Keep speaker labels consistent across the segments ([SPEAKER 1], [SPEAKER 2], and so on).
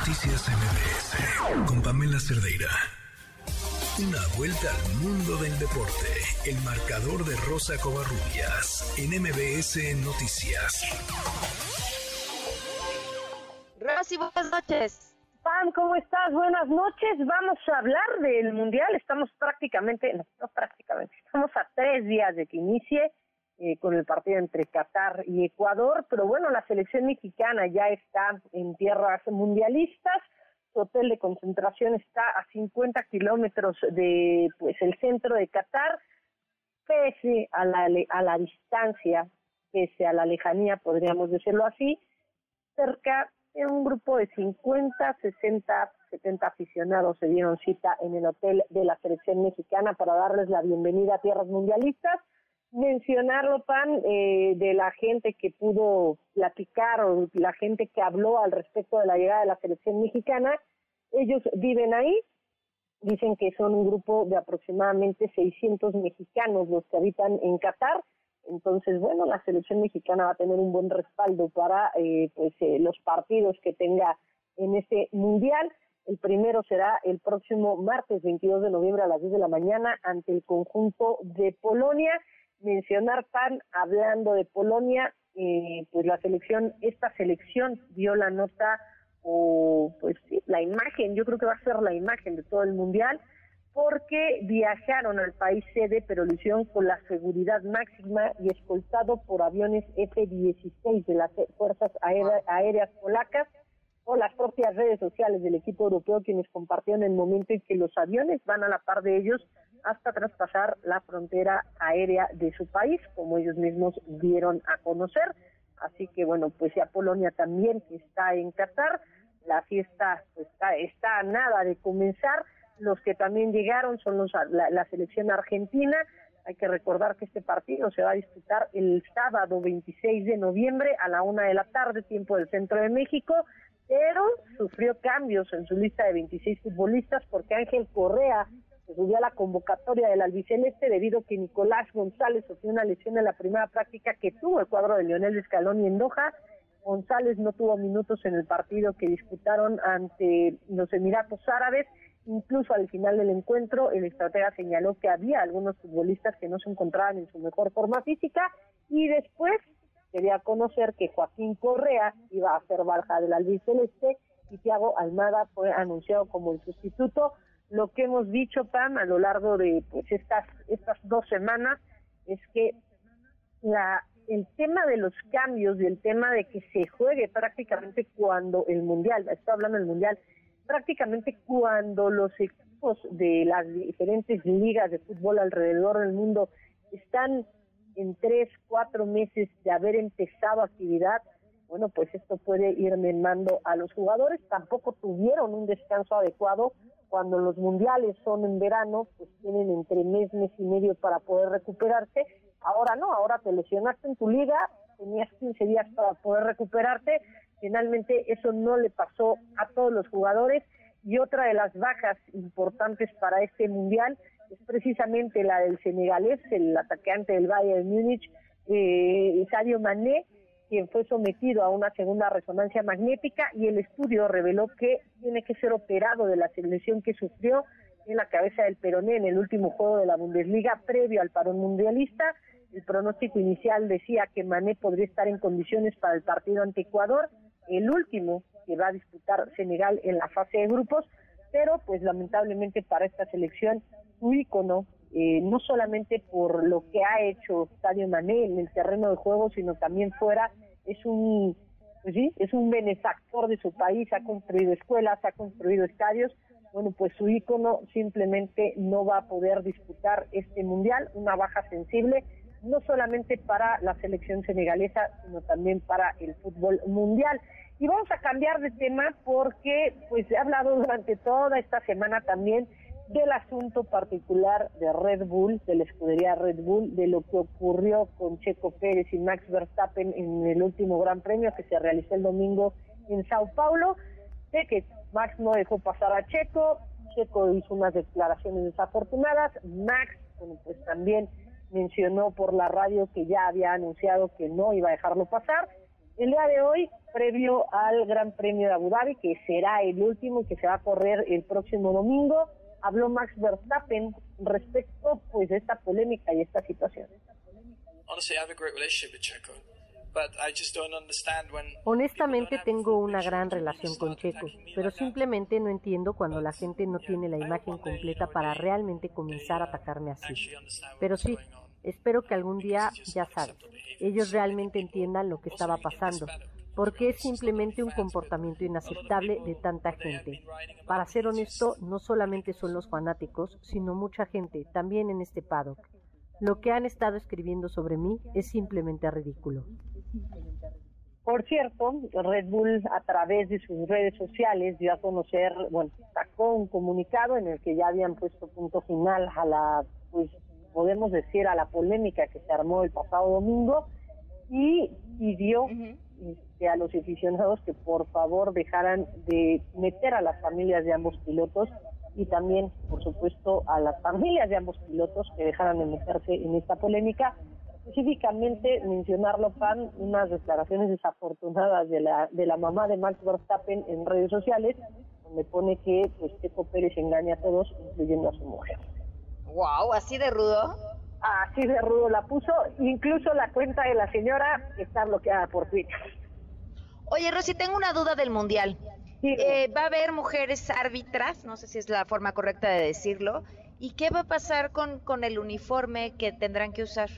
[SPEAKER 1] Noticias MBS con Pamela Cerdeira. Una vuelta al mundo del deporte. El marcador de Rosa Covarrubias en MBS Noticias.
[SPEAKER 2] Rosy, buenas noches.
[SPEAKER 3] Pam, ¿cómo estás? Buenas noches. Vamos a hablar del Mundial. Estamos prácticamente, no, no prácticamente, estamos a tres días de que inicie eh, con el partido entre Qatar y Ecuador, pero bueno, la selección mexicana ya está en tierras mundialistas, su hotel de concentración está a 50 kilómetros de pues el centro de Qatar, pese a la, a la distancia, pese a la lejanía, podríamos decirlo así, cerca de un grupo de 50, 60, 70 aficionados se dieron cita en el hotel de la selección mexicana para darles la bienvenida a tierras mundialistas mencionarlo, Pan, eh, de la gente que pudo platicar o la gente que habló al respecto de la llegada de la selección mexicana. Ellos viven ahí, dicen que son un grupo de aproximadamente 600 mexicanos los que habitan en Qatar. Entonces, bueno, la selección mexicana va a tener un buen respaldo para eh, pues eh, los partidos que tenga en este mundial. El primero será el próximo martes 22 de noviembre a las 10 de la mañana ante el conjunto de Polonia mencionar pan hablando de Polonia, eh, pues la selección, esta selección dio la nota o pues sí, la imagen, yo creo que va a ser la imagen de todo el mundial, porque viajaron al país sede, pero lo hicieron con la seguridad máxima y escoltado por aviones F-16 de las Fuerzas Aéreas Polacas o las propias redes sociales del equipo europeo quienes compartieron el momento en que los aviones van a la par de ellos hasta traspasar la frontera aérea de su país, como ellos mismos dieron a conocer. Así que bueno, pues ya Polonia también está en Qatar, la fiesta pues, está, a nada de comenzar. Los que también llegaron son los, la, la selección argentina. Hay que recordar que este partido se va a disputar el sábado 26 de noviembre a la una de la tarde, tiempo del centro de México pero sufrió cambios en su lista de 26 futbolistas porque Ángel Correa se subió a la convocatoria del albiceleste debido a que Nicolás González sufrió una lesión en la primera práctica que tuvo el cuadro de Lionel Scaloni en Doha. González no tuvo minutos en el partido que disputaron ante los Emiratos Árabes. Incluso al final del encuentro, el estratega señaló que había algunos futbolistas que no se encontraban en su mejor forma física y después quería conocer que Joaquín Correa iba a ser baja del albiceleste y Thiago Almada fue anunciado como el sustituto. Lo que hemos dicho, Pam, a lo largo de pues estas, estas dos semanas es que la, el tema de los cambios y el tema de que se juegue prácticamente cuando el Mundial, estoy hablando del Mundial, prácticamente cuando los equipos de las diferentes ligas de fútbol alrededor del mundo están en tres, cuatro meses de haber empezado actividad, bueno, pues esto puede ir mermando a los jugadores. Tampoco tuvieron un descanso adecuado. Cuando los mundiales son en verano, pues tienen entre mes, mes y medio para poder recuperarse. Ahora no, ahora te lesionaste en tu liga, tenías 15 días para poder recuperarte. Finalmente eso no le pasó a todos los jugadores. Y otra de las bajas importantes para este mundial es precisamente la del senegalés, el atacante del Bayern Múnich, eh, Sadio Mané, quien fue sometido a una segunda resonancia magnética y el estudio reveló que tiene que ser operado de la lesión que sufrió en la cabeza del peroné en el último juego de la Bundesliga previo al parón mundialista. El pronóstico inicial decía que Mané podría estar en condiciones para el partido ante Ecuador, el último que va a disputar Senegal en la fase de grupos, pero pues lamentablemente para esta selección su ícono, eh, no solamente por lo que ha hecho Sadio Mané en el terreno de juego, sino también fuera, es un, pues sí, es un benefactor de su país, ha construido escuelas, ha construido estadios, bueno, pues su ícono simplemente no va a poder disputar este mundial, una baja sensible, no solamente para la selección senegalesa, sino también para el fútbol mundial. Y vamos a cambiar de tema porque pues he hablado durante toda esta semana también del asunto particular de Red Bull, de la escudería Red Bull, de lo que ocurrió con Checo Pérez y Max Verstappen en el último Gran Premio que se realizó el domingo en Sao Paulo, de que Max no dejó pasar a Checo, Checo hizo unas declaraciones desafortunadas, Max, pues también mencionó por la radio que ya había anunciado que no iba a dejarlo pasar, El día de hoy, previo al Gran Premio de Abu Dhabi, que será el último que se va a correr el próximo domingo, habló Max Verstappen respecto pues de esta polémica y esta situación.
[SPEAKER 4] Honestamente tengo una gran relación con Checo, pero simplemente no entiendo cuando la gente no tiene la imagen completa para realmente comenzar a atacarme así. Pero sí, espero que algún día, ya sabes, ellos realmente entiendan lo que estaba pasando, porque es simplemente un comportamiento inaceptable de tanta gente. Para ser honesto, no solamente son los fanáticos, sino mucha gente, también en este paddock. Lo que han estado escribiendo sobre mí es simplemente ridículo.
[SPEAKER 3] Por cierto, Red Bull a través de sus redes sociales dio a conocer, bueno, sacó un comunicado en el que ya habían puesto punto final a la, pues podemos decir, a la polémica que se armó el pasado domingo y pidió este, a los aficionados que por favor dejaran de meter a las familias de ambos pilotos y también, por supuesto, a las familias de ambos pilotos que dejaran de meterse en esta polémica específicamente mencionarlo, Pan, unas declaraciones desafortunadas de la, de la mamá de Max Verstappen en redes sociales, donde pone que pues Checo Pérez engaña a todos, incluyendo a su mujer.
[SPEAKER 2] Wow, así de rudo.
[SPEAKER 3] Así de rudo la puso, incluso la cuenta de la señora está bloqueada por Twitter.
[SPEAKER 2] Oye, Rosy, tengo una duda del Mundial. Eh, ¿Va a haber mujeres árbitras? No sé si es la forma correcta de decirlo. ¿Y qué va a pasar con, con el uniforme que tendrán que usar?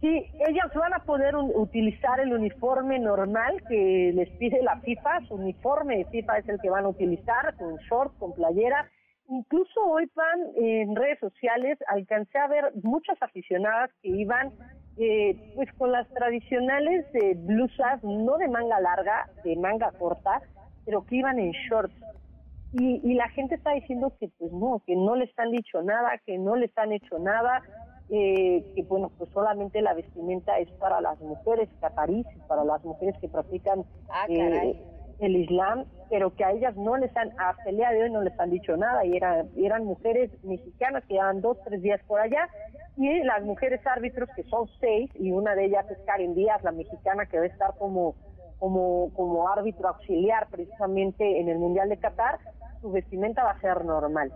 [SPEAKER 3] Sí, ellas van a poder utilizar el uniforme normal que les pide la FIFA, su uniforme de FIFA es el que van a utilizar, con short, con playera. Incluso hoy van en redes sociales, alcancé a ver muchas aficionadas que iban eh, pues con las tradicionales eh, blusas, no de manga larga, de manga corta, pero que iban en shorts. Y, y la gente está diciendo que pues no, que no les han dicho nada, que no les han hecho nada, eh, que bueno, pues solamente la vestimenta es para las mujeres catarís, para las mujeres que practican
[SPEAKER 2] ah, eh,
[SPEAKER 3] el Islam, pero que a ellas no les han, hasta el día de hoy no les han dicho nada, y eran, eran mujeres mexicanas que llevan dos, tres días por allá, y las mujeres árbitros, que son seis, y una de ellas es Karen Díaz, la mexicana, que debe estar como, como, como árbitro auxiliar precisamente en el Mundial de Qatar, su vestimenta va a ser normal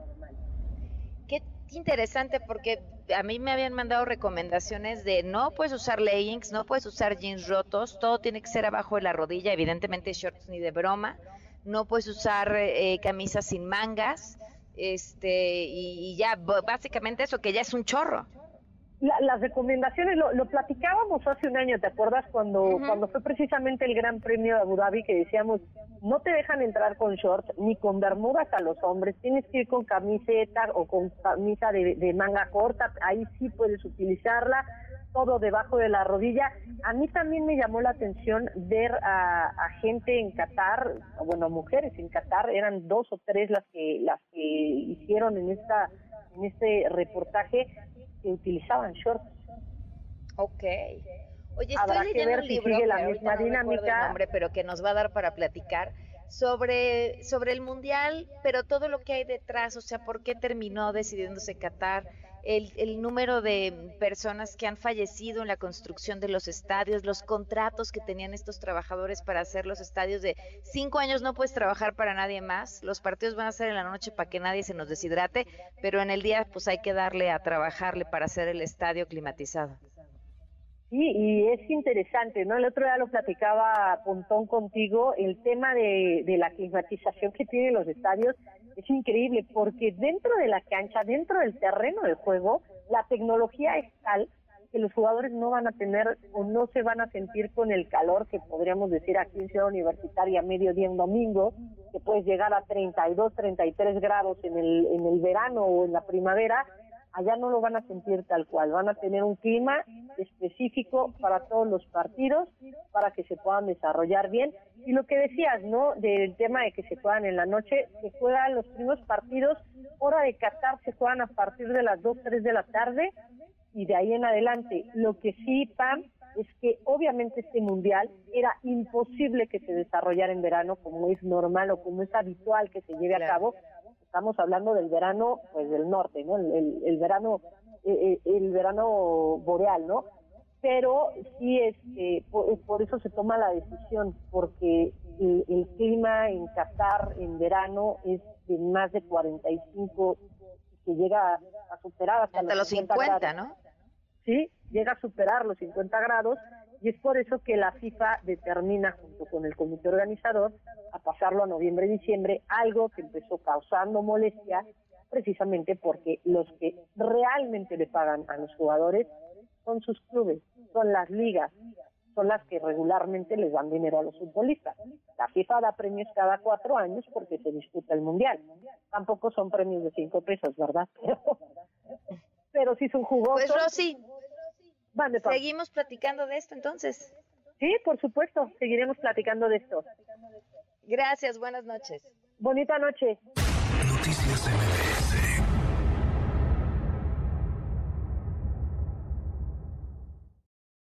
[SPEAKER 2] interesante porque a mí me habían mandado recomendaciones de no puedes usar leggings, no puedes usar jeans rotos, todo tiene que ser abajo de la rodilla, evidentemente shorts ni de broma, no puedes usar eh, camisas sin mangas, este y, ya básicamente eso que ya es un chorro
[SPEAKER 3] las recomendaciones lo, platicábamos hace un año, ¿te acuerdas? Cuando, cuando fue precisamente el Gran Premio de Abu Dhabi que decíamos, no te dejan entrar con shorts ni con bermudas a los hombres, tienes que ir con camiseta o con camisa de, manga corta, ahí sí puedes utilizarla, todo debajo de la rodilla. A mí también me llamó la atención ver a, a gente en Qatar, bueno, mujeres en Qatar, eran dos o tres las que las que hicieron en esta en este reportaje que utilizaban shorts.
[SPEAKER 2] Ok. Oye, estoy leyendo un libro
[SPEAKER 3] sigue la misma dinámica.
[SPEAKER 2] nombre, pero que nos va a dar para platicar sobre, sobre el mundial, pero todo lo que hay detrás, o sea, por qué terminó decidiéndose Qatar, el, el, número de personas que han fallecido en la construcción de los estadios, los contratos que tenían estos trabajadores para hacer los estadios de cinco años no puedes trabajar para nadie más, los partidos van a ser en la noche para que nadie se nos deshidrate, pero en el día pues hay que darle a trabajarle para hacer el estadio climatizado.
[SPEAKER 3] Sí, y es interesante, ¿no? El otro día lo platicaba Pontón contigo, el tema de, de la climatización que tienen los estadios es increíble porque dentro de la cancha, dentro del terreno de juego, la tecnología es tal que los jugadores no van a tener o no se van a sentir con el calor que podríamos decir aquí en Ciudad Universitaria mediodía en domingo, que puedes llegar a 32, 33 grados en el, en el verano o en la primavera, allá no lo van a sentir tal cual, van a tener un clima específico para todos los partidos, para que se puedan desarrollar bien. Y lo que decías, ¿no? Del tema de que se juegan en la noche, se juegan los primeros partidos, hora de Qatar, se juegan a partir de las 2, 3 de la tarde y de ahí en adelante. Lo que sí, Pam, es que obviamente este mundial era imposible que se desarrollara en verano como es normal o como es habitual que se lleve a cabo estamos hablando del verano pues del norte no el, el, verano eh, eh, el verano boreal no pero sí este por, eso se toma la decisión porque el, clima en Qatar en verano es de más de 45 que llega a, superar hasta,
[SPEAKER 2] los 50, ¿no?
[SPEAKER 3] Sí, llega a superar los 50 grados y es por eso que la FIFA determina junto con el comité organizador a pasarlo a noviembre y diciembre, algo que empezó causando molestia precisamente porque los que realmente le pagan a los jugadores son sus clubes, son las ligas, son las que regularmente les dan dinero a los futbolistas. La FIFA da premios cada cuatro años porque se disputa el mundial. Tampoco son premios de cinco pesos, ¿verdad? Pero, sí son jugosos.
[SPEAKER 2] Pues Rosy, seguimos platicando de esto entonces.
[SPEAKER 3] Sí, por supuesto, seguiremos platicando de esto.
[SPEAKER 2] Gracias, buenas noches.
[SPEAKER 3] Bonita noche. Noticias